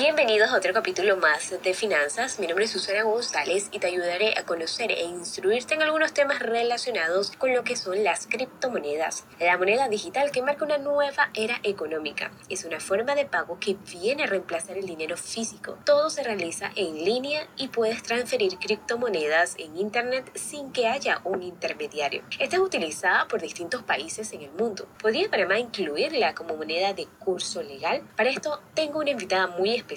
Bienvenidos a otro capítulo más de finanzas. Mi nombre es Susana González y te ayudaré a conocer e instruirte en algunos temas relacionados con lo que son las criptomonedas. La moneda digital que marca una nueva era económica. Es una forma de pago que viene a reemplazar el dinero físico. Todo se realiza en línea y puedes transferir criptomonedas en Internet sin que haya un intermediario. Esta es utilizada por distintos países en el mundo. ¿Podría Panamá incluirla como moneda de curso legal? Para esto tengo una invitada muy especial,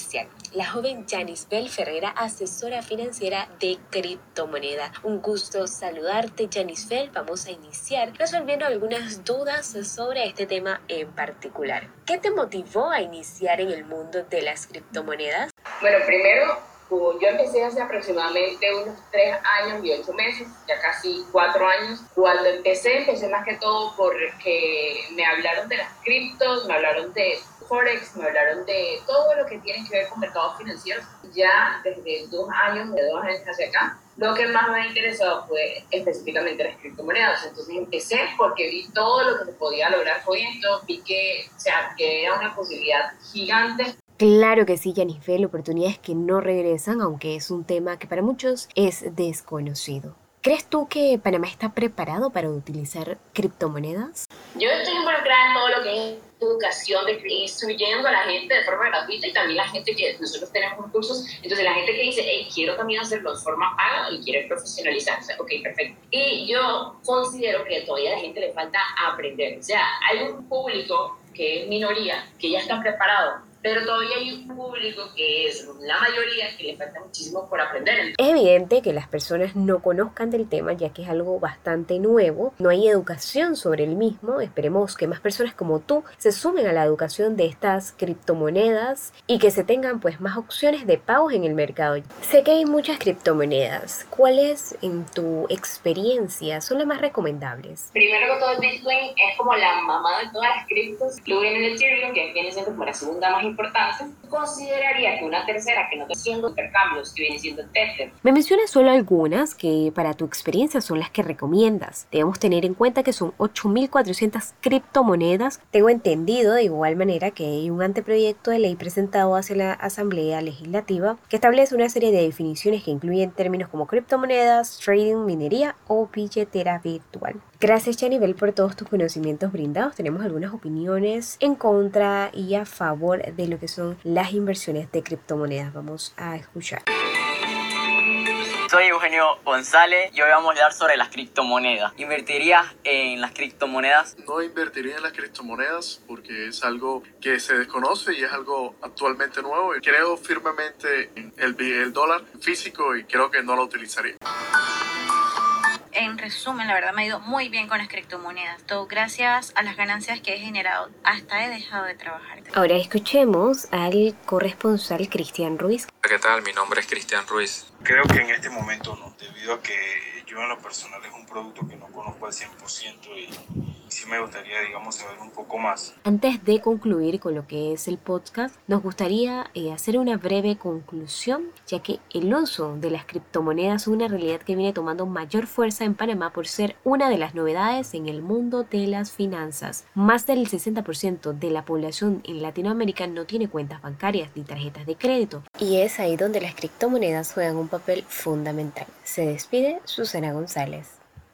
la joven Janice Bell Ferreira, asesora financiera de criptomoneda. Un gusto saludarte, Janice Bell. Vamos a iniciar resolviendo algunas dudas sobre este tema en particular. ¿Qué te motivó a iniciar en el mundo de las criptomonedas? Bueno, primero yo hace aproximadamente unos tres años y ocho meses, ya casi cuatro años. Cuando empecé, empecé más que todo porque me hablaron de las criptos, me hablaron de Forex, me hablaron de todo lo que tiene que ver con mercados financieros. Ya desde dos años, de dos años hacia acá, lo que más me ha interesado fue específicamente las criptomonedas. Entonces empecé porque vi todo lo que se podía lograr con esto, vi que, o sea, que era una posibilidad gigante Claro que sí, Janifel, oportunidades que no regresan, aunque es un tema que para muchos es desconocido. ¿Crees tú que Panamá está preparado para utilizar criptomonedas? Yo estoy involucrada en todo lo que es educación, de instruyendo a la gente de forma gratuita y también la gente que nosotros tenemos cursos. Entonces, la gente que dice, hey, quiero también hacerlo de forma paga y quiere profesionalizarse, ok, perfecto. Y yo considero que todavía a la gente le falta aprender. O sea, hay un público que es minoría, que ya está preparado pero todavía hay un público que es la mayoría que le falta muchísimo por aprender. Es evidente que las personas no conozcan del tema ya que es algo bastante nuevo, no hay educación sobre el mismo, esperemos que más personas como tú se sumen a la educación de estas criptomonedas y que se tengan pues más opciones de pagos en el mercado. Sé que hay muchas criptomonedas, ¿cuáles en tu experiencia son las más recomendables? Primero que todo Bitcoin es como la mamá de todas las criptos, luego viene el Ethereum que viene siendo como la segunda más importante, consideraría que una tercera que no está haciendo intercambios, que viene siendo Tether. Me mencionas solo algunas que para tu experiencia son las que recomiendas. Debemos tener en cuenta que son 8.400 criptomonedas. Tengo entendido de igual manera que hay un anteproyecto de ley presentado hacia la Asamblea Legislativa que establece una serie de definiciones que incluyen términos como criptomonedas, trading, minería o billetera virtual. Gracias Chanibel por todos tus conocimientos brindados. Tenemos algunas opiniones en contra y a favor de lo que son las inversiones de criptomonedas. Vamos a escuchar. Soy Eugenio González y hoy vamos a hablar sobre las criptomonedas. ¿Invertirías en las criptomonedas? No invertiría en las criptomonedas porque es algo que se desconoce y es algo actualmente nuevo. Creo firmemente en el, el dólar físico y creo que no lo utilizaría en resumen, la verdad me ha ido muy bien con las criptomonedas. Todo gracias a las ganancias que he generado. Hasta he dejado de trabajar. Ahora escuchemos al corresponsal Cristian Ruiz. ¿Qué tal? Mi nombre es Cristian Ruiz. Creo que en este momento no, debido a que yo en lo personal es un producto que no conozco al 100% y sí me gustaría, digamos, saber un poco más. Antes de concluir con lo que es el podcast, nos gustaría eh, hacer una breve conclusión, ya que el uso de las criptomonedas es una realidad que viene tomando mayor fuerza en Panamá por ser una de las novedades en el mundo de las finanzas. Más del 60% de la población en Latinoamérica no tiene cuentas bancarias ni tarjetas de crédito. Y es ahí donde las criptomonedas juegan un papel fundamental. Se despide Susana González.